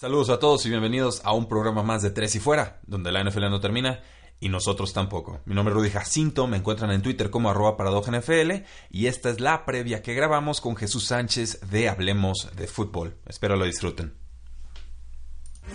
Saludos a todos y bienvenidos a un programa más de Tres y Fuera, donde la NFL no termina y nosotros tampoco. Mi nombre es Rudy Jacinto, me encuentran en Twitter como arroba NFL y esta es la previa que grabamos con Jesús Sánchez de Hablemos de Fútbol. Espero lo disfruten.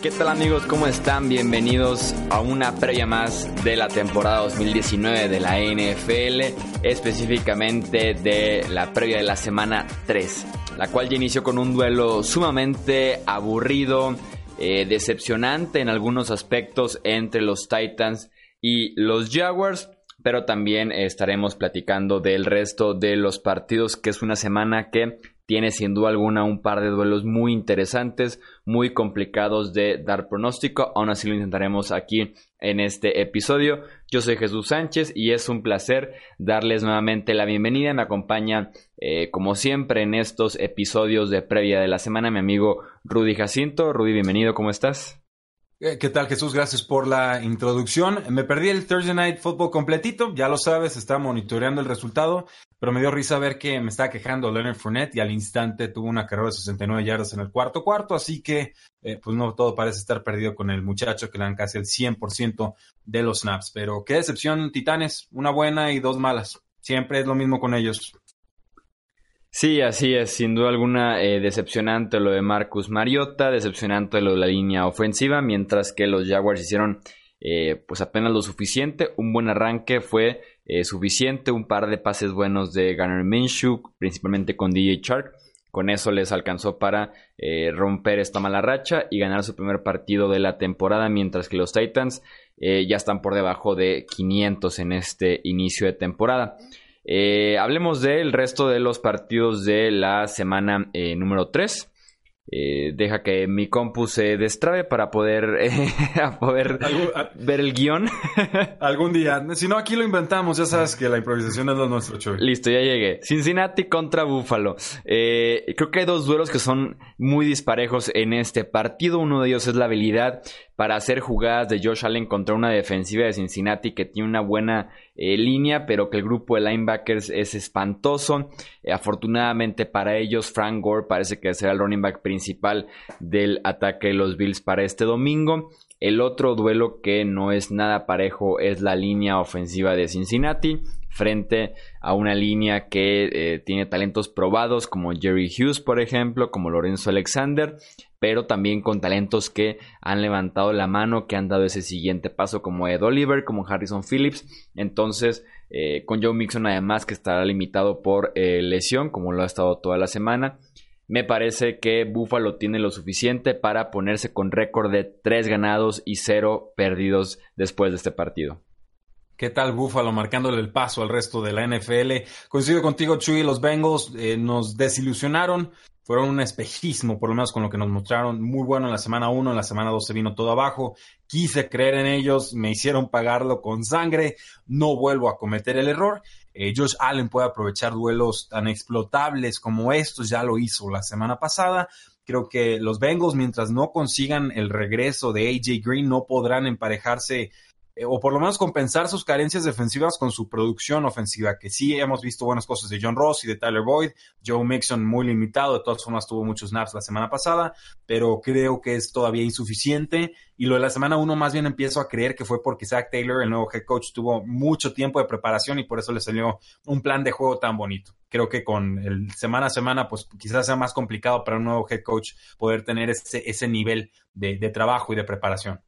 ¿Qué tal amigos? ¿Cómo están? Bienvenidos a una previa más de la temporada 2019 de la NFL, específicamente de la previa de la semana 3, la cual ya inició con un duelo sumamente aburrido, eh, decepcionante en algunos aspectos entre los Titans y los Jaguars. Pero también estaremos platicando del resto de los partidos, que es una semana que tiene sin duda alguna un par de duelos muy interesantes, muy complicados de dar pronóstico. Aún así lo intentaremos aquí en este episodio. Yo soy Jesús Sánchez y es un placer darles nuevamente la bienvenida. Me acompaña, eh, como siempre, en estos episodios de previa de la semana mi amigo Rudy Jacinto. Rudy, bienvenido, ¿cómo estás? Eh, ¿Qué tal Jesús? Gracias por la introducción. Me perdí el Thursday Night Football completito, ya lo sabes, estaba monitoreando el resultado, pero me dio risa ver que me estaba quejando Leonard Fournette y al instante tuvo una carrera de 69 yardas en el cuarto cuarto, así que eh, pues no todo parece estar perdido con el muchacho que le dan casi el 100% de los snaps. Pero qué decepción, Titanes, una buena y dos malas. Siempre es lo mismo con ellos. Sí, así es, sin duda alguna eh, decepcionante lo de Marcus Mariota, decepcionante lo de la línea ofensiva, mientras que los Jaguars hicieron eh, pues apenas lo suficiente, un buen arranque fue eh, suficiente, un par de pases buenos de Gunnar Minshew, principalmente con DJ Shark, con eso les alcanzó para romper esta mala racha y ganar su primer partido de la temporada, mientras que los Titans ya están por debajo de 500 en este inicio de temporada. Eh, hablemos del resto de los partidos de la semana eh, número 3. Eh, deja que mi compu se destrabe para poder, poder ver el guion. Algún día. Si no, aquí lo inventamos. Ya sabes que la improvisación es lo nuestro, Choy. Listo, ya llegué. Cincinnati contra Buffalo. creo que hay dos duelos que son muy disparejos en este partido. Uno de ellos es la habilidad para hacer jugadas de Josh Allen contra una defensiva de Cincinnati que tiene una buena eh, línea, pero que el grupo de linebackers es espantoso. Eh, afortunadamente para ellos, Frank Gore parece que será el running back principal del ataque de los Bills para este domingo. El otro duelo que no es nada parejo es la línea ofensiva de Cincinnati frente a una línea que eh, tiene talentos probados como Jerry Hughes, por ejemplo, como Lorenzo Alexander, pero también con talentos que han levantado la mano, que han dado ese siguiente paso como Ed Oliver, como Harrison Phillips. Entonces, eh, con Joe Mixon además que estará limitado por eh, lesión, como lo ha estado toda la semana. Me parece que Buffalo tiene lo suficiente para ponerse con récord de 3 ganados y 0 perdidos después de este partido. ¿Qué tal Buffalo marcándole el paso al resto de la NFL? Coincido contigo, Chuy, los Bengals eh, nos desilusionaron, fueron un espejismo, por lo menos con lo que nos mostraron, muy bueno en la semana 1, en la semana 2 se vino todo abajo, quise creer en ellos, me hicieron pagarlo con sangre, no vuelvo a cometer el error. Eh, Josh Allen puede aprovechar duelos tan explotables como estos, ya lo hizo la semana pasada. Creo que los Bengals, mientras no consigan el regreso de AJ Green, no podrán emparejarse eh, o por lo menos compensar sus carencias defensivas con su producción ofensiva, que sí hemos visto buenas cosas de John Ross y de Tyler Boyd, Joe Mixon muy limitado, de todas formas tuvo muchos snaps la semana pasada, pero creo que es todavía insuficiente y lo de la semana uno más bien empiezo a creer que fue porque Zach Taylor, el nuevo head coach, tuvo mucho tiempo de preparación y por eso le salió un plan de juego tan bonito. Creo que con el semana a semana, pues quizás sea más complicado para un nuevo head coach poder tener ese, ese nivel de trabajo y de preparación.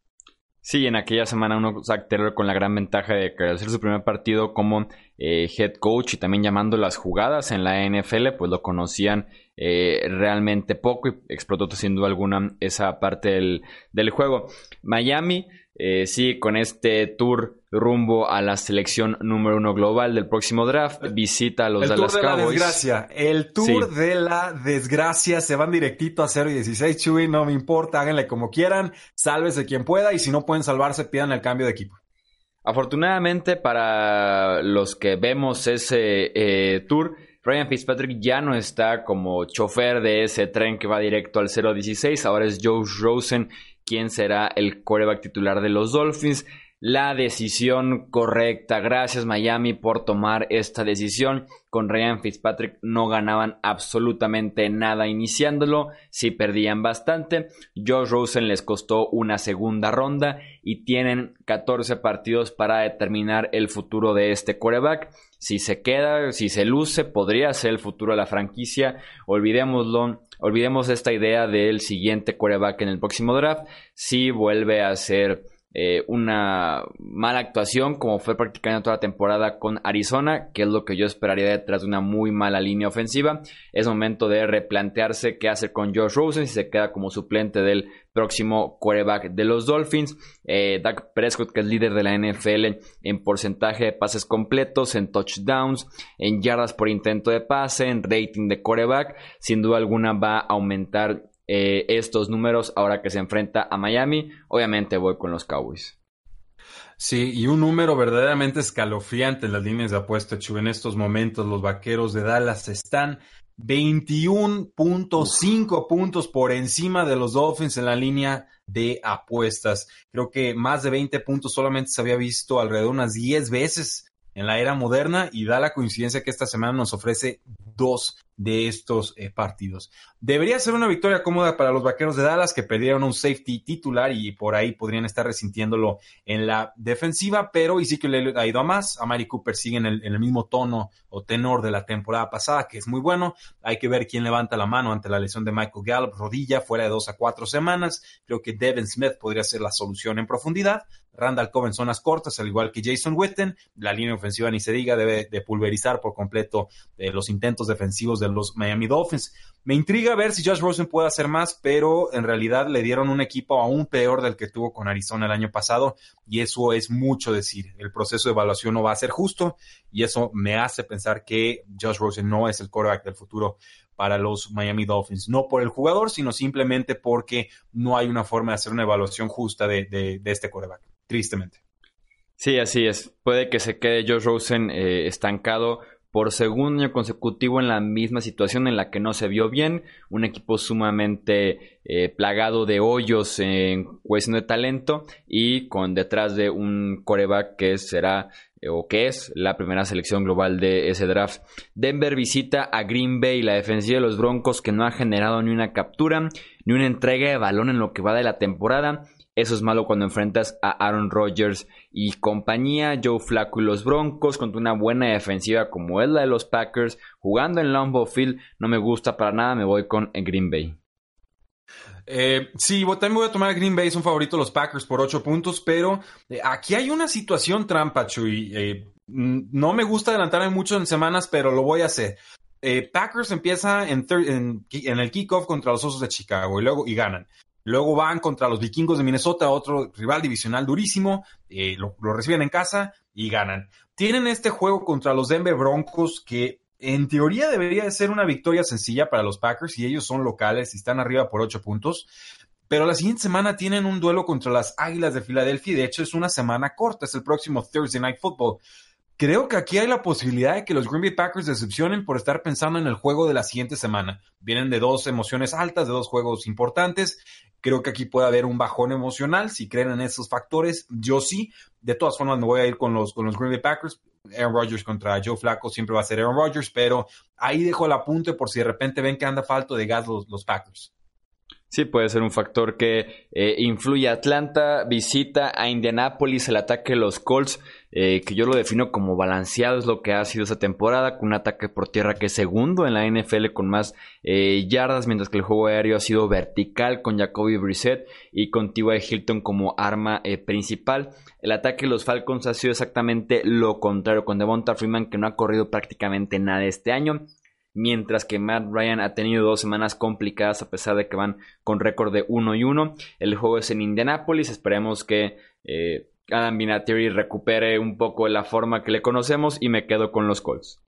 Sí, en aquella semana uno Zach Taylor con la gran ventaja de hacer su primer partido como eh, head coach y también llamando las jugadas en la NFL, pues lo conocían eh, realmente poco y explotó sin duda alguna esa parte del, del juego. Miami, eh, sí, con este tour rumbo a la selección número uno global del próximo draft. Visita a los Dallas tour de Cowboys. La desgracia. El tour de la desgracia. Se van directito a 0 y 16, Chuy. No me importa. Háganle como quieran. Sálvese quien pueda. Y si no pueden salvarse, pidan el cambio de equipo. Afortunadamente para los que vemos ese eh, tour, Ryan Fitzpatrick ya no está como chofer de ese tren que va directo al 0-16. Ahora es Joe Rosen quien será el quarterback titular de los Dolphins la decisión correcta. Gracias Miami por tomar esta decisión. Con Ryan Fitzpatrick no ganaban absolutamente nada iniciándolo, sí perdían bastante. Josh Rosen les costó una segunda ronda y tienen 14 partidos para determinar el futuro de este quarterback. Si se queda, si se luce, podría ser el futuro de la franquicia. Olvidémoslo. Olvidemos esta idea del siguiente quarterback en el próximo draft. Si vuelve a ser eh, una mala actuación como fue practicando toda la temporada con Arizona, que es lo que yo esperaría detrás de una muy mala línea ofensiva. Es momento de replantearse qué hacer con Josh Rosen si se queda como suplente del próximo quarterback de los Dolphins. Eh, Doug Prescott, que es líder de la NFL en porcentaje de pases completos, en touchdowns, en yardas por intento de pase, en rating de quarterback, sin duda alguna va a aumentar eh, estos números ahora que se enfrenta a Miami. Obviamente voy con los Cowboys. Sí, y un número verdaderamente escalofriante en las líneas de apuesta, Chu. En estos momentos los vaqueros de Dallas están 21.5 puntos por encima de los Dolphins en la línea de apuestas. Creo que más de 20 puntos solamente se había visto alrededor de unas 10 veces en la era moderna y da la coincidencia que esta semana nos ofrece dos de estos eh, partidos. Debería ser una victoria cómoda para los vaqueros de Dallas que perdieron un safety titular y por ahí podrían estar resintiéndolo en la defensiva, pero le ha ido a más. A Mari Cooper sigue en el, en el, mismo tono o tenor de la temporada pasada, que es muy bueno. Hay que ver quién levanta la mano ante la lesión de Michael Gallup, rodilla, fuera de dos a cuatro semanas. Creo que Devin Smith podría ser la solución en profundidad. Randall Cobb en zonas cortas, al igual que Jason Witten. La línea ofensiva ni se diga, debe de pulverizar por completo eh, los intentos defensivos de los Miami Dolphins. Me intriga ver si Josh Rosen puede hacer más, pero en realidad le dieron un equipo aún peor del que tuvo con Arizona el año pasado y eso es mucho decir. El proceso de evaluación no va a ser justo y eso me hace pensar que Josh Rosen no es el quarterback del futuro para los Miami Dolphins. No por el jugador, sino simplemente porque no hay una forma de hacer una evaluación justa de, de, de este quarterback, tristemente. Sí, así es. Puede que se quede Josh Rosen eh, estancado por segundo año consecutivo en la misma situación en la que no se vio bien, un equipo sumamente eh, plagado de hoyos en cuestión de talento y con detrás de un coreback que será eh, o que es la primera selección global de ese draft. Denver visita a Green Bay, la defensiva de los Broncos que no ha generado ni una captura ni una entrega de balón en lo que va de la temporada eso es malo cuando enfrentas a Aaron Rodgers y compañía, Joe Flacco y los Broncos contra una buena defensiva como es la de los Packers, jugando en Lambeau Field, no me gusta para nada, me voy con Green Bay. Eh, sí, también voy a tomar Green Bay, es un favorito los Packers por 8 puntos, pero eh, aquí hay una situación trampa, Chuy. Eh, no me gusta adelantarme mucho en semanas, pero lo voy a hacer. Packers empieza en, en, en el kickoff contra los Osos de Chicago y luego y ganan. Luego van contra los vikingos de Minnesota, otro rival divisional durísimo, eh, lo, reciben en casa y ganan. Tienen este juego contra los Denver Broncos que en teoría debería de ser una victoria sencilla para los Packers y ellos son locales y están arriba por ocho puntos. Pero la siguiente semana tienen un duelo contra las Águilas de Filadelfia y de hecho es una semana corta, es el próximo Thursday Night Football. Creo que aquí hay la posibilidad de que los Green Bay Packers decepcionen por estar pensando en el juego de la siguiente semana. Vienen de dos emociones altas, de dos juegos importantes. Creo que aquí puede haber un bajón emocional. Si creen en esos factores, yo sí. De todas formas, me voy a ir con los, con los Green Bay Packers. Aaron Rodgers contra Joe Flacco siempre va a ser Aaron Rodgers, pero ahí dejo el apunte por si de repente ven que anda falto de gas los, los Packers. Sí, puede ser un factor que eh, influye. Atlanta visita a Indianapolis el ataque de los Colts, eh, que yo lo defino como balanceado, es lo que ha sido esa temporada, con un ataque por tierra que es segundo en la NFL con más eh, yardas, mientras que el juego aéreo ha sido vertical con Jacoby Brissett y con T.Y. Hilton como arma principal. El ataque de los Falcons ha sido exactamente lo contrario, con Devonta Freeman que no ha corrido prácticamente nada este año mientras que Matt Ryan ha tenido dos semanas complicadas a pesar de que van con récord de 1 y 1. El juego es en Indianapolis, esperemos que eh, Adam Vinatieri recupere un poco la forma que le conocemos y me quedo con los Colts.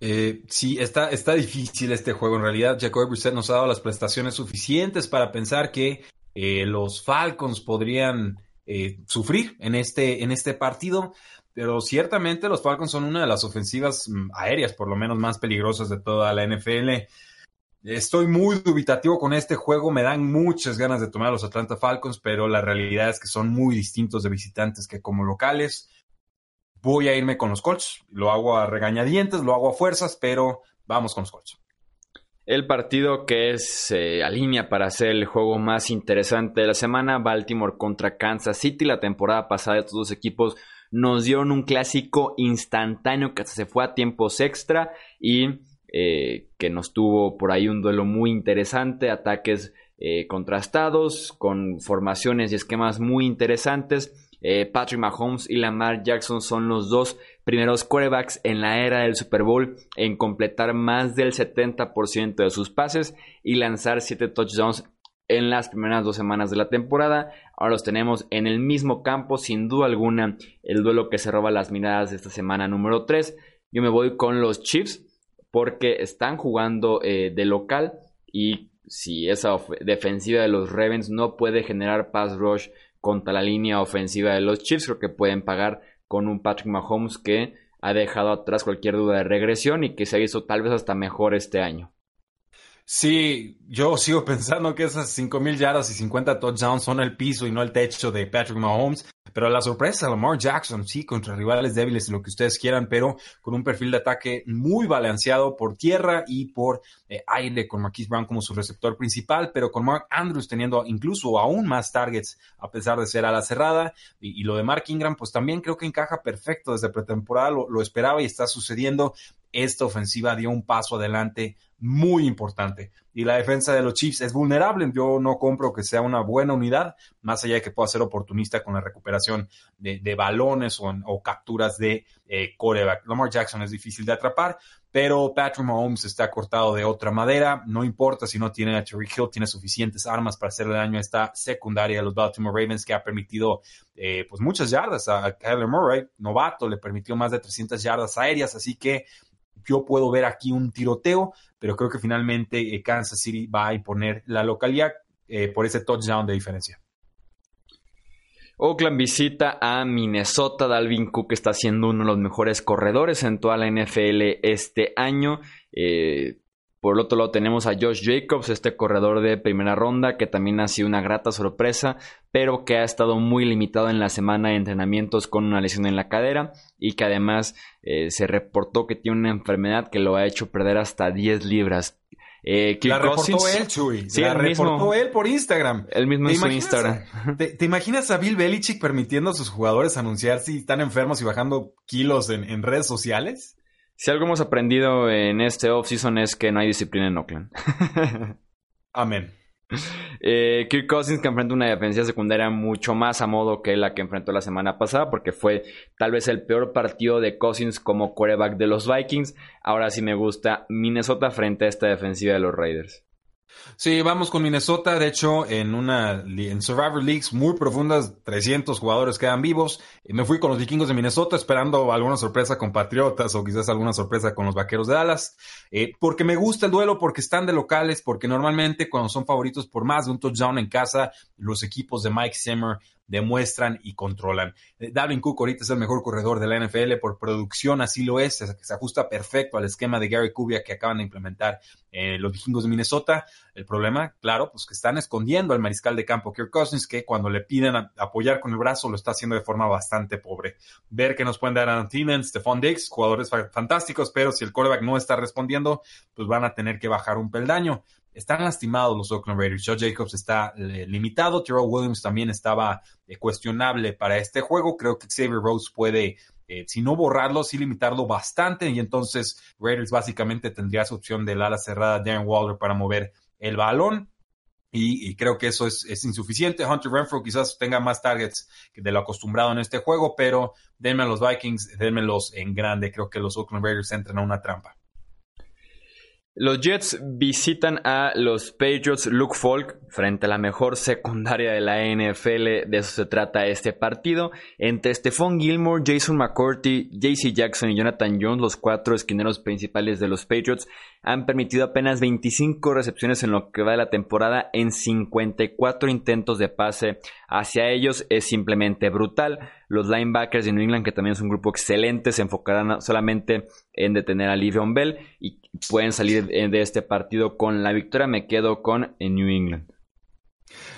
Eh, sí, está, está difícil este juego. En realidad, Jacoby Brissett nos ha dado las prestaciones suficientes para pensar que eh, los Falcons podrían eh, sufrir en este, en este partido. Pero ciertamente los Falcons son una de las ofensivas mm, aéreas, por lo menos más peligrosas de toda la NFL. Estoy muy dubitativo con este juego, me dan muchas ganas de tomar a los Atlanta Falcons, pero la realidad es que son muy distintos de visitantes que como locales. Voy a irme con los Colts, lo hago a regañadientes, lo hago a fuerzas, pero vamos con los Colts. El partido que es eh, línea para ser el juego más interesante de la semana, Baltimore contra Kansas City. La temporada pasada estos dos equipos nos dieron un clásico instantáneo que se fue a tiempos extra y eh, que nos tuvo por ahí un duelo muy interesante, ataques eh, contrastados, con formaciones y esquemas muy interesantes. Eh, Patrick Mahomes y Lamar Jackson son los dos primeros quarterbacks en la era del Super Bowl en completar más del 70% de sus pases y lanzar 7 touchdowns en las primeras dos semanas de la temporada. Ahora los tenemos en el mismo campo, sin duda alguna, el duelo que se roba las miradas de esta semana número 3. Yo me voy con los Chiefs porque están jugando eh, de local y si esa defensiva de los Ravens no puede generar pass rush contra la línea ofensiva de los Chiefs, creo que pueden pagar con un Patrick Mahomes que ha dejado atrás cualquier duda de regresión y que se ha visto tal vez hasta mejor este año. Sí, yo sigo pensando que esas 5.000 yardas y 50 touchdowns son el piso y no el techo de Patrick Mahomes. Pero la sorpresa, Lamar Jackson, sí, contra rivales débiles y lo que ustedes quieran, pero con un perfil de ataque muy balanceado por tierra y por eh, aire, con Marquise Brown como su receptor principal, pero con Mark Andrews teniendo incluso aún más targets a pesar de ser a la cerrada. Y, lo de Mark Ingram, pues también creo que encaja perfecto desde pretemporada, lo esperaba y está sucediendo. Esta ofensiva dio un paso adelante muy importante. Y la defensa de los Chiefs es vulnerable. Yo no compro que sea una buena unidad, más allá de que pueda ser oportunista con la recuperación de, balones o, capturas de eh, coreback. Lamar Jackson es difícil de atrapar, pero Patrick Mahomes está cortado de otra madera. No importa si no tiene a Terry Hill, tiene suficientes armas para hacerle daño a esta secundaria de los Baltimore Ravens que ha permitido eh, pues muchas yardas a Kyler Murray, novato, le permitió más de 300 yardas aéreas, así que yo puedo ver aquí un tiroteo, pero creo que finalmente eh, Kansas City va a imponer la localidad eh, por ese touchdown de diferencia. Oakland visita a Minnesota. Dalvin Cook está siendo uno de los mejores corredores en toda la NFL este año. Eh, por el otro lado tenemos a Josh Jacobs, este corredor de primera ronda, que también ha sido una grata sorpresa, pero que ha estado muy limitado en la semana de entrenamientos con una lesión en la cadera y que además eh, se reportó que tiene una enfermedad que lo ha hecho perder hasta 10 libras. Eh, la reportó él, Chuy. Sí, la reportó él por Instagram. El mismo en su Instagram. ¿te, imaginas a Bill Belichick permitiendo a sus jugadores anunciar si están enfermos y bajando kilos en redes sociales? Si algo hemos aprendido en este off-season es que no hay disciplina en Oakland. Amén. Eh, Kirk Cousins que enfrenta una defensa secundaria mucho más a modo que la que enfrentó la semana pasada porque fue tal vez el peor partido de Cousins como quarterback de los Vikings. Ahora sí me gusta Minnesota frente a esta defensiva de los Raiders. Sí, vamos con Minnesota. De hecho, en una en Survivor Leagues muy profundas, 300 jugadores quedan vivos. Me fui con los vikingos de Minnesota esperando alguna sorpresa con Patriotas o quizás alguna sorpresa con los vaqueros de Dallas. Eh, porque me gusta el duelo, porque están de locales, porque normalmente cuando son favoritos por más de un touchdown en casa, los equipos de Mike Zimmer demuestran y controlan. Eh, Dalvin Cook ahorita es el mejor corredor de la NFL por producción, así lo es, se, ajusta perfecto al esquema de Gary Kubiak que acaban de implementar eh, los vikingos de Minnesota. El problema, claro, pues que están escondiendo al mariscal de campo Kirk Cousins, que cuando le piden apoyar con el brazo lo está haciendo de forma bastante pobre. Ver que nos pueden dar a Thielen, Stephon Diggs, jugadores fantásticos, pero si el quarterback no está respondiendo, pues van a tener que bajar un peldaño. Están lastimados los Oakland Raiders. Joe Jacobs está eh, limitado. Terrell Williams también estaba eh, cuestionable para este juego. Creo que Xavier Rose puede, eh, si no borrarlo, sí limitarlo bastante. Y entonces Raiders básicamente tendría su opción del ala cerrada Darren Waller para mover el balón. Y, creo que eso es, insuficiente. Hunter Renfro quizás tenga más targets que de lo acostumbrado en este juego, pero denme a los Vikings, denmelos en grande. Creo que los Oakland Raiders entran a una trampa. Los Jets visitan a los Patriots Luke Falk frente a la mejor secundaria de la NFL. De eso se trata este partido. Entre Stephon Gilmore, Jason McCourty, JC Jackson y Jonathan Jones, los cuatro esquineros principales de los Patriots, han permitido apenas 25 recepciones en lo que va de la temporada en 54 intentos de pase hacia ellos. Es simplemente brutal. Los linebackers de New England, que también es un grupo excelente, se enfocarán solamente en detener a Livion Bell y pueden salir de este partido con la victoria. Me quedo con New England.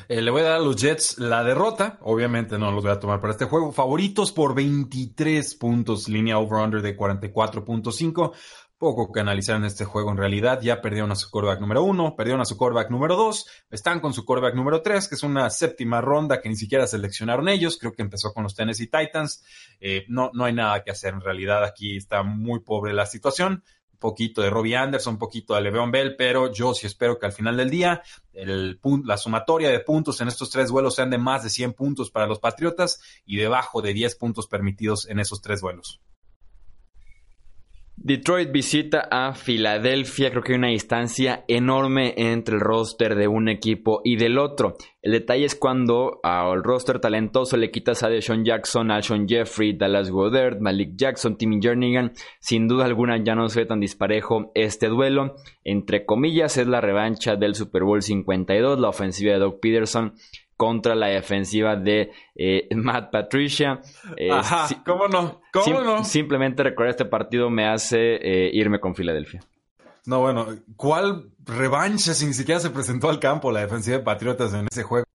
Eh, le voy a dar a los Jets la derrota. Obviamente no los voy a tomar para este juego. Favoritos por 23 puntos. Línea over-under de 44.5 poco que analizar en este juego en realidad. Ya perdieron a su quarterback número uno, perdieron a su quarterback número dos, están con su quarterback número tres, que es una séptima ronda que ni siquiera seleccionaron ellos. Creo que empezó con los Tennessee Titans. Eh, no, no hay nada que hacer en realidad. Aquí está muy pobre la situación. Un poquito de Robbie Anderson, un poquito de Le'Veon Bell, pero yo sí espero que al final del día la sumatoria de puntos en estos tres vuelos sean de más de 100 puntos para los Patriotas y debajo de 10 puntos permitidos en esos tres vuelos. Detroit visita a Filadelfia. Creo que hay una distancia enorme entre el roster de un equipo y del otro. El detalle es cuando al roster talentoso le quitas a Deshaun Jackson, Alshon Jeffrey, Dallas Goddard, Malik Jackson, Timmy Jernigan. Sin duda alguna ya no se ve tan disparejo este duelo. Entre comillas es la revancha del Super Bowl 52, la ofensiva de Doug Peterson contra la defensiva de eh, Matt Patricia. Eh, Ajá, ¿cómo no? ¿Cómo no? Simplemente recordar este partido me hace eh, irme con Filadelfia. No, bueno, ¿cuál revancha si ni siquiera se presentó al campo la defensiva de Patriotas en ese juego?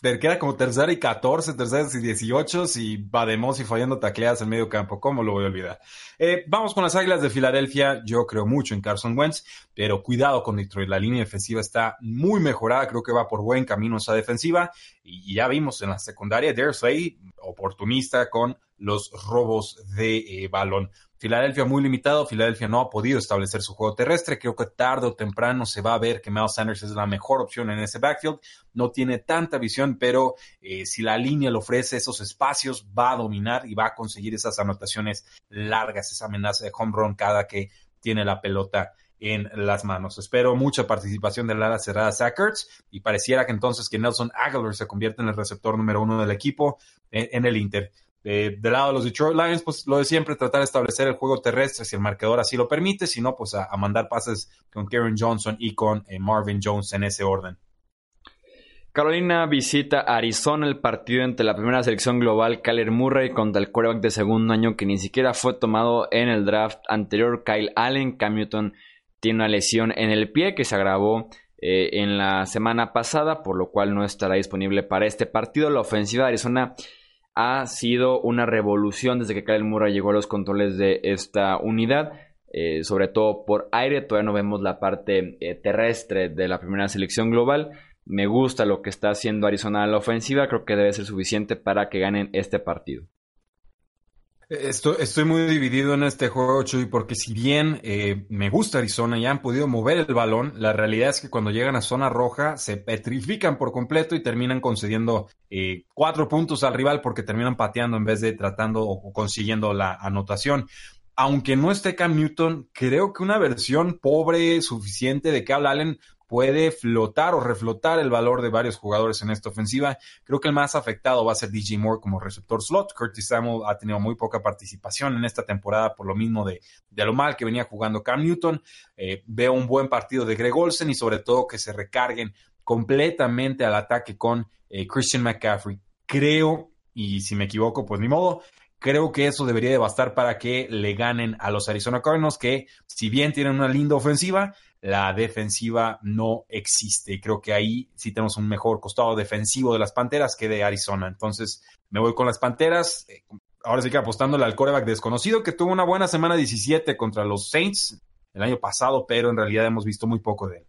Que era como tercera y 14, tercera y 18 y Bademos y fallando tacleadas en medio campo. ¿Cómo lo voy a olvidar? Eh, vamos con las Águilas de Filadelfia. Yo creo mucho en Carson Wentz, pero cuidado con Detroit. La línea defensiva está muy mejorada. Creo que va por buen camino esa defensiva. Y ya vimos en la secundaria, Slay, oportunista con los robos de eh, balón. Filadelfia muy limitado, Filadelfia no ha podido establecer su juego terrestre, creo que tarde o temprano se va a ver que Miles Sanders es la mejor opción en ese backfield, no tiene tanta visión, pero eh, si la línea le ofrece esos espacios, va a dominar y va a conseguir esas anotaciones largas, esa amenaza de home run cada que tiene la pelota en las manos. Espero mucha participación del ala cerrada Sackers y pareciera que entonces que Nelson Aguilar se convierte en el receptor número uno del equipo en el Inter. Del lado de los Detroit Lions, pues lo de siempre, tratar de establecer el juego terrestre si el marcador así lo permite, si no, pues a, mandar pases con Karen Johnson y con eh, Marvin Jones en ese orden. Carolina visita Arizona el partido entre la primera selección global Kyler Murray contra el quarterback de segundo año que ni siquiera fue tomado en el draft anterior Kyle Allen. Cam Newton tiene una lesión en el pie que se agravó eh, en la semana pasada, por lo cual no estará disponible para este partido. La ofensiva de Arizona ha sido una revolución desde que Kyle Murray llegó a los controles de esta unidad. Eh, sobre todo por aire, todavía no vemos la parte eh, terrestre de la primera selección global. Me gusta lo que está haciendo Arizona a la ofensiva, creo que debe ser suficiente para que ganen este partido. Estoy, muy dividido en este juego, Chuy, porque si bien eh, me gusta Arizona y han podido mover el balón, la realidad es que cuando llegan a zona roja se petrifican por completo y terminan concediendo eh, cuatro puntos al rival porque terminan pateando en vez de tratando o consiguiendo la anotación. Aunque no esté Cam Newton, creo que una versión pobre suficiente de Cal Allen puede flotar o reflotar el valor de varios jugadores en esta ofensiva. Creo que el más afectado va a ser DJ Moore como receptor slot. Curtis Samuel ha tenido muy poca participación en esta temporada por lo mismo de, lo mal que venía jugando Cam Newton. Eh, veo un buen partido de Greg Olsen y sobre todo que se recarguen completamente al ataque con eh, Christian McCaffrey. Creo, y si me equivoco, pues ni modo, Creo que eso debería de bastar para que le ganen a los Arizona Cardinals, que si bien tienen una linda ofensiva, la defensiva no existe. Creo que ahí sí tenemos un mejor costado defensivo de las Panteras que de Arizona. Entonces me voy con las Panteras. Eh, ahora sí que apostándole al coreback desconocido que tuvo una buena semana 17 contra los Saints el año pasado, pero en realidad hemos visto muy poco de él.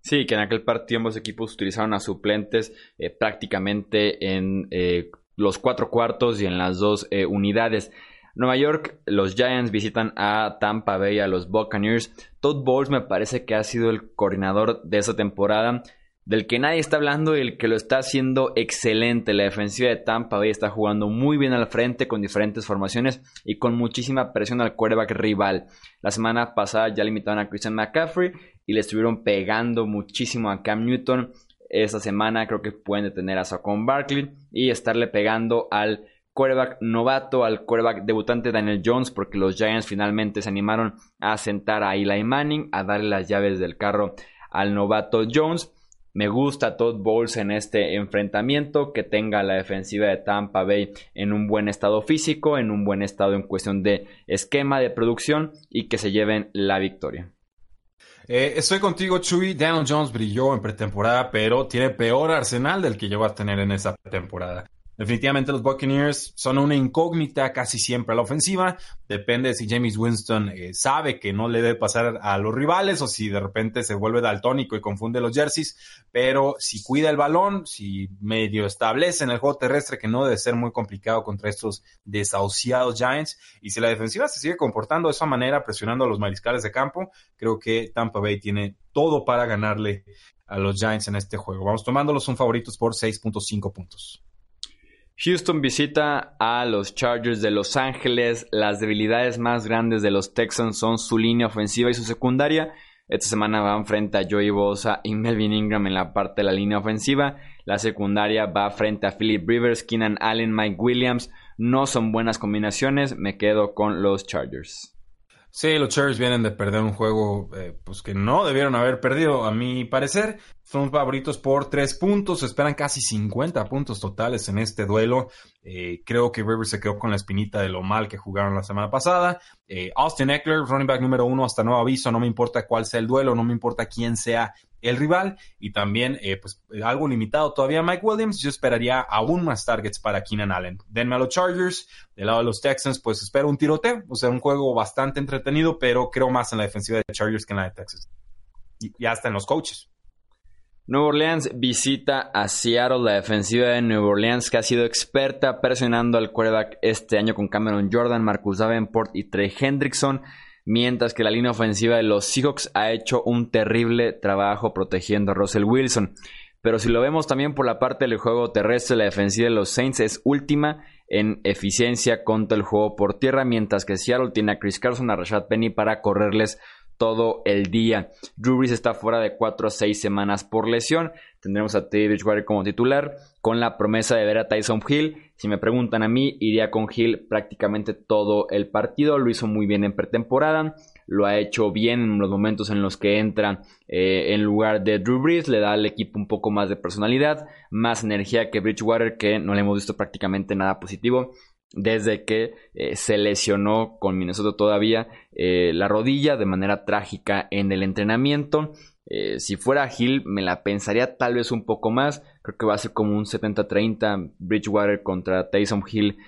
Sí, que en aquel partido ambos equipos utilizaron a suplentes eh, prácticamente en eh, los cuatro cuartos y en las dos eh, unidades. Nueva York, los Giants visitan a Tampa Bay, a los Buccaneers. Todd Bowles me parece que ha sido el coordinador de esa temporada, del que nadie está hablando y el que lo está haciendo excelente. La defensiva de Tampa Bay está jugando muy bien al frente con diferentes formaciones y con muchísima presión al quarterback rival. La semana pasada ya limitaron a Christian McCaffrey y le estuvieron pegando muchísimo a Cam Newton. Esta semana creo que pueden detener a Saquon Barkley y estarle pegando al quarterback novato, al quarterback debutante Daniel Jones, porque los Giants finalmente se animaron a sentar a Eli Manning, a darle las llaves del carro al novato Jones. Me gusta Todd Bowles en este enfrentamiento, que tenga la defensiva de Tampa Bay en un buen estado físico, en un buen estado en cuestión de esquema de producción y que se lleven la victoria. Eh, estoy contigo, Chuy. Daniel Jones brilló en pretemporada, pero tiene peor arsenal del que llegó a tener en esa temporada. Definitivamente los Buccaneers son una incógnita casi siempre a la ofensiva. Depende si James Winston eh, sabe que no le debe pasar a los rivales o si de repente se vuelve daltónico y confunde los jerseys. Pero si cuida el balón, si medio establece en el juego terrestre que no debe ser muy complicado contra estos desahuciados Giants. Y si la defensiva se sigue comportando de esa manera, presionando a los mariscales de campo, creo que Tampa Bay tiene todo para ganarle a los Giants en este juego. Vamos tomándolos un favoritos por 6.5 puntos. Houston visita a los Chargers de Los Ángeles. Las debilidades más grandes de los Texans son su línea ofensiva y su secundaria. Esta semana van frente a Joey Bosa y Melvin Ingram en la parte de la línea ofensiva. La secundaria va frente a Philip Rivers, Keenan Allen, Mike Williams. No son buenas combinaciones. Me quedo con los Chargers. Sí, los Chargers vienen de perder un juego eh, pues que no debieron haber perdido, a mi parecer. Son favoritos por tres puntos, esperan casi 50 puntos totales en este duelo. Eh, creo que Rivers se quedó con la espinita de lo mal que jugaron la semana pasada. Eh, Austin Eckler, running back número uno hasta nuevo aviso, no me importa cuál sea el duelo, no me importa quién sea el rival. Y también, eh, pues, algo limitado todavía Mike Williams. Yo esperaría aún más targets para Keenan Allen. Denme a los Chargers. Del lado de los Texans, pues espero un tiroteo. O sea, un juego bastante entretenido, pero creo más en la defensiva de Chargers que en la de Texas. Y, y hasta en los coaches. Nueva Orleans visita a Seattle, la defensiva de Nueva Orleans que ha sido experta presionando al quarterback este año con Cameron Jordan, Marcus Davenport y Trey Hendrickson, mientras que la línea ofensiva de los Seahawks ha hecho un terrible trabajo protegiendo a Russell Wilson. Pero si lo vemos también por la parte del juego terrestre, la defensiva de los Saints es última en eficiencia contra el juego por tierra, mientras que Seattle tiene a Chris Carson, a Rashad Penny para correrles todo el día. Drew está fuera de 4 a 6 semanas por lesión. Tendremos a Teddy Bridgewater como titular con la promesa de ver a Tyson Hill. Si me preguntan a mí, iría con Hill prácticamente todo el partido. Lo hizo muy bien en pretemporada. Lo ha hecho bien en los momentos en los que entra eh, en lugar de Drew Brees. Le da al equipo un poco más de personalidad, más energía que Bridgewater, que no le hemos visto prácticamente nada positivo desde que eh, se lesionó con Minnesota todavía eh, la rodilla de manera trágica en el entrenamiento. Eh, si fuera Hill, me la pensaría tal vez un poco más. Creo que va a ser como un 70-30 Bridgewater contra Taysom Hill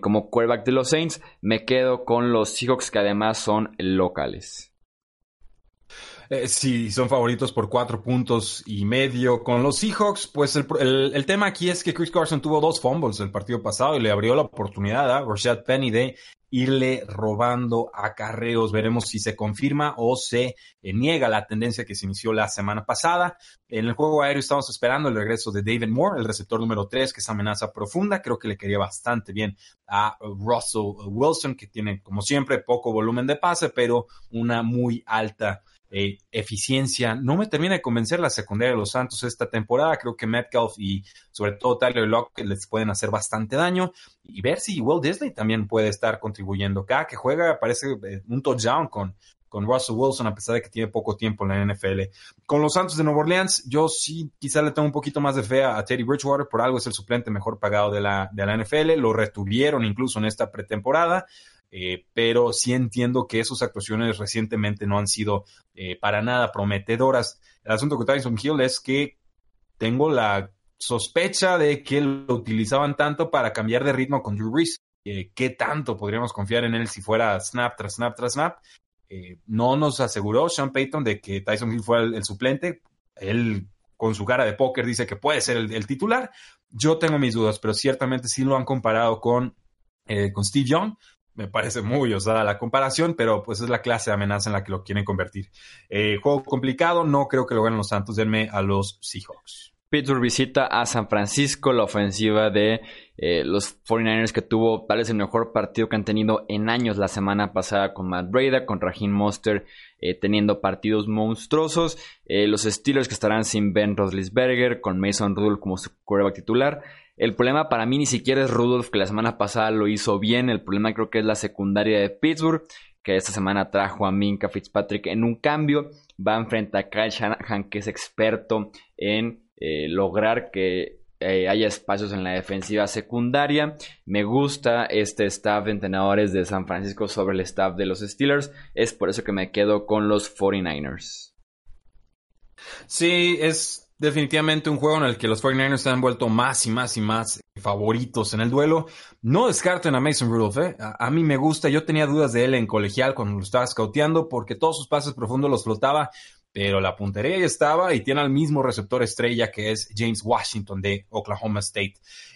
como quarterback de los Saints. Me quedo con los Seahawks que además son locales. Eh, si son favoritos por cuatro puntos y medio con los Seahawks, pues el, tema aquí es que Chris Carson tuvo dos fumbles el partido pasado y le abrió la oportunidad a Rashad Penny de irle robando acarreos. Veremos si se confirma o se eh, niega la tendencia que se inició la semana pasada. En el juego aéreo estamos esperando el regreso de David Moore, el receptor número 3, que es amenaza profunda. Creo que le quería bastante bien a Russell Wilson, que tiene, como siempre, poco volumen de pase, pero una muy alta eh, eficiencia. No me termina de convencer la secundaria de los Santos esta temporada. Creo que Metcalf y sobre todo Tyler Lockett les pueden hacer bastante daño. Y ver si Will Disney también puede estar contribuyendo. Cada que juega parece eh, un touchdown con, con Russell Wilson, a pesar de que tiene poco tiempo en la NFL. Con los Santos de Nueva Orleans, yo sí quizá le tengo un poquito más de fe a Teddy Bridgewater, por algo es el suplente mejor pagado de la, de la NFL, lo retuvieron incluso en esta pretemporada. Eh, pero sí entiendo que sus actuaciones recientemente no han sido eh, para nada prometedoras. El asunto con Tyson Hill es que tengo la sospecha de que lo utilizaban tanto para cambiar de ritmo con Drew Brees. Eh, ¿Qué tanto podríamos confiar en él si fuera snap tras snap tras snap? no nos aseguró Sean Payton de que Tyson Hill fuera el, suplente. Él, con su cara de póker, dice que puede ser el, titular. Yo tengo mis dudas, pero ciertamente sí lo han comparado con, con Steve Young me parece muy osada la comparación, pero pues es la clase de amenaza en la que lo quieren convertir. Eh, juego complicado, no creo que lo ganen los Santos, denme a los Seahawks. Pittsburgh visita a San Francisco, la ofensiva de eh, los 49ers que tuvo tal vez el mejor partido que han tenido en años la semana pasada con Matt Breda, con Raheem Monster eh, teniendo partidos monstruosos, eh, los Steelers que estarán sin Ben Roethlisberger, con Mason Rudolph como su quarterback titular. El problema para mí ni siquiera es Rudolph, que la semana pasada lo hizo bien, el problema creo que es la secundaria de Pittsburgh, que esta semana trajo a Minka Fitzpatrick en un cambio, va enfrente a Kyle Shanahan, que es experto en eh, lograr que eh, haya espacios en la defensiva secundaria. Me gusta este staff de entrenadores de San Francisco sobre el staff de los Steelers. Es por eso que me quedo con los 49ers. Sí, es definitivamente un juego en el que los 49ers se han vuelto más y más y más favoritos en el duelo. No descarten a Mason Rudolph, ¿eh? a, mí me gusta. Yo tenía dudas de él en colegial cuando lo estaba scouteando porque todos sus pases profundos los flotaba pero la puntería ya estaba y tiene al mismo receptor estrella que es James Washington de Oklahoma State.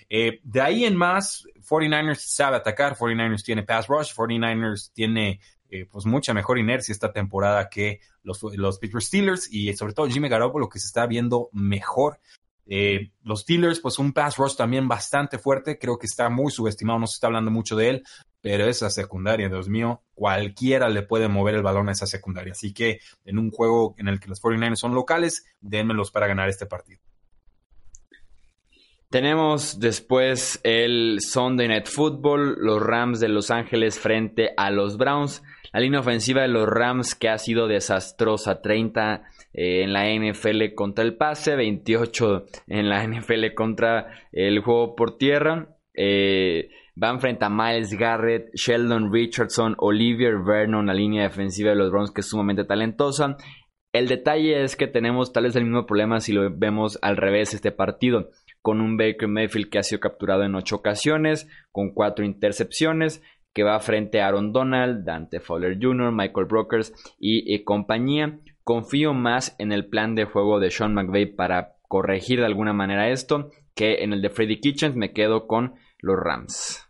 Eh, de ahí en más, 49ers sabe atacar, 49ers tiene pass rush, 49ers tiene eh, pues mucha mejor inercia esta temporada que los, los Pittsburgh Steelers y sobre todo Jimmy Garoppolo que se está viendo mejor. Eh, los Steelers, pues un pass rush también bastante fuerte, creo que está muy subestimado, no se está hablando mucho de él, pero esa secundaria, Dios mío, cualquiera le puede mover el balón a esa secundaria. Así que en un juego en el que los 49ers son locales, dénmelos para ganar este partido. Tenemos después el Sunday Night Football, los Rams de Los Ángeles frente a los Browns. La línea ofensiva de los Rams que ha sido desastrosa, 30 eh, en la NFL contra el pase, 28 en la NFL contra el juego por tierra. Eh, Van frente a Miles Garrett, Sheldon Richardson, Olivier Vernon, la línea defensiva de los Browns que es sumamente talentosa. El detalle es que tenemos tal vez el mismo problema si lo vemos al revés este partido, con un Baker Mayfield que ha sido capturado en ocho ocasiones, con cuatro intercepciones, que va frente a Aaron Donald, Dante Fowler Jr., Michael Brokers y, y compañía. Confío más en el plan de juego de Sean McVay para corregir de alguna manera esto que en el de Freddy Kitchens me quedo con los Rams.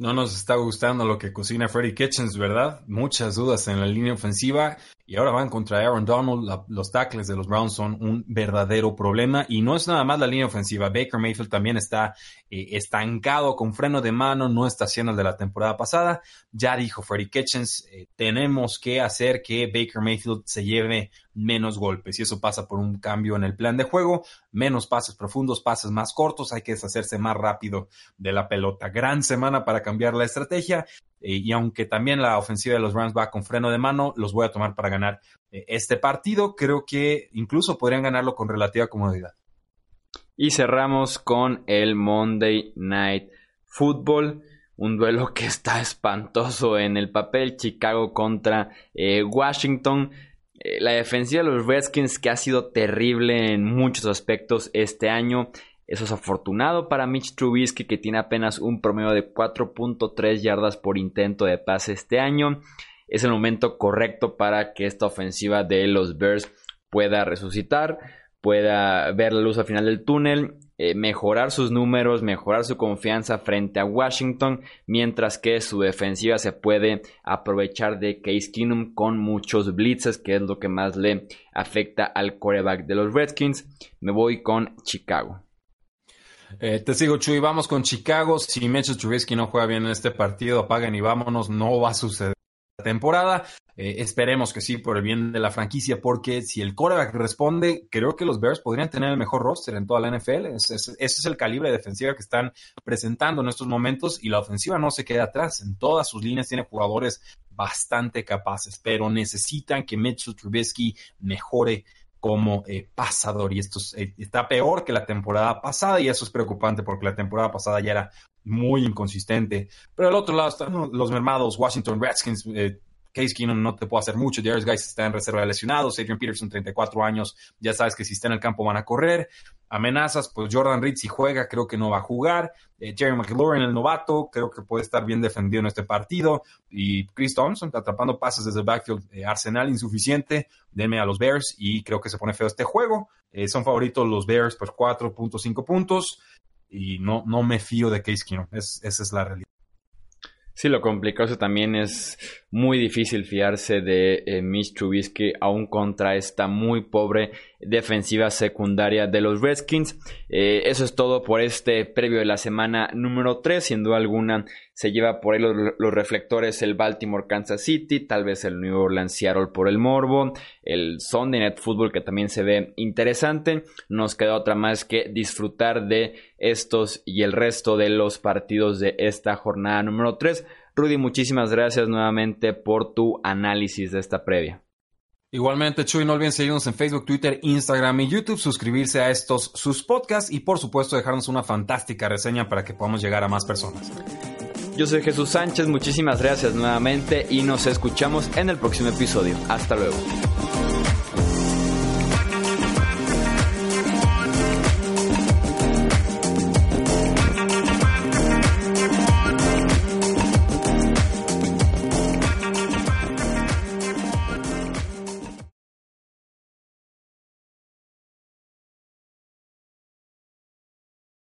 No nos está gustando lo que cocina Freddy Kitchens, ¿verdad? Muchas dudas en la línea ofensiva y ahora van contra Aaron Donald. los tackles de los Browns son un verdadero problema y no es nada más la línea ofensiva. Baker Mayfield también está eh, estancado con freno de mano, no está haciendo el de la temporada pasada. Ya dijo Freddy Kitchens, eh, tenemos que hacer que Baker Mayfield se lleve menos golpes y eso pasa por un cambio en el plan de juego, menos pases profundos, pases más cortos, hay que deshacerse más rápido de la pelota. Gran semana para cambiar la estrategia eh, y aunque también la ofensiva de los Rams va con freno de mano, los voy a tomar para ganar este partido. Creo que incluso podrían ganarlo con relativa comodidad. Y cerramos con el Monday Night Football un duelo que está espantoso en el papel, Chicago contra eh, Washington. Eh, la defensiva de los Redskins que ha sido terrible en muchos aspectos este año. Eso es afortunado para Mitch Trubisky que tiene apenas un promedio de 4.3 yardas por intento de pase este año. Es el momento correcto para que esta ofensiva de los Bears pueda resucitar, pueda ver la luz al final del túnel eh, mejorar sus números, mejorar su confianza frente a Washington, mientras que su defensiva se puede aprovechar de Case Keenum con muchos blitzes, que es lo que más le afecta al quarterback de los Redskins. Me voy con Chicago. Eh, te sigo, Chuy. Vamos con Chicago. Si Mitchell Trubisky no juega bien en este partido, apaguen y vámonos. No va a suceder temporada. Eh, esperemos que sí, por el bien de la franquicia, porque si el coreback responde, creo que los Bears podrían tener el mejor roster en toda la NFL. Ese es, el calibre de defensiva que están presentando en estos momentos y la ofensiva no se queda atrás. En todas sus líneas tiene jugadores bastante capaces, pero necesitan que Mitchell Trubisky mejore como eh, pasador y esto eh, está peor que la temporada pasada y eso es preocupante porque la temporada pasada ya era muy inconsistente. Pero al otro lado están los mermados Washington Redskins, Case Keenum no te puede hacer mucho. Darius Guys está en reserva de lesionados. Adrian Peterson, 34 años. Ya sabes que si está en el campo van a correr. Amenazas, pues Jordan Reed si juega, creo que no va a jugar. Eh, Jerry McLaurin, el novato, creo que puede estar bien defendido en este partido. Y Chris Thompson atrapando pases desde el backfield. Eh, Arsenal insuficiente. Denme a los Bears y creo que se pone feo este juego. Eh, son favoritos los Bears por 4.5 puntos. Y no, no me fío de Case esa es la realidad. Sí, lo complicado también es muy difícil fiarse de eh, Mitch Trubisky aún contra esta muy pobre defensiva secundaria de los Redskins. Eh, eso es todo por este previo de la semana número 3. Siendo alguna, se lleva por ahí los, reflectores el Baltimore Kansas City, tal vez el New Orleans Seattle por el Morbo, el Sunday Net Football que también se ve interesante. Nos queda otra más que disfrutar de estos y el resto de los partidos de esta jornada número 3. Rudy, muchísimas gracias nuevamente por tu análisis de esta previa. Igualmente, Chuy, no olviden seguirnos en Facebook, Twitter, Instagram y YouTube, suscribirse a estos sus podcasts y por supuesto dejarnos una fantástica reseña para que podamos llegar a más personas. Yo soy Jesús Sánchez, muchísimas gracias nuevamente y nos escuchamos en el próximo episodio. Hasta luego.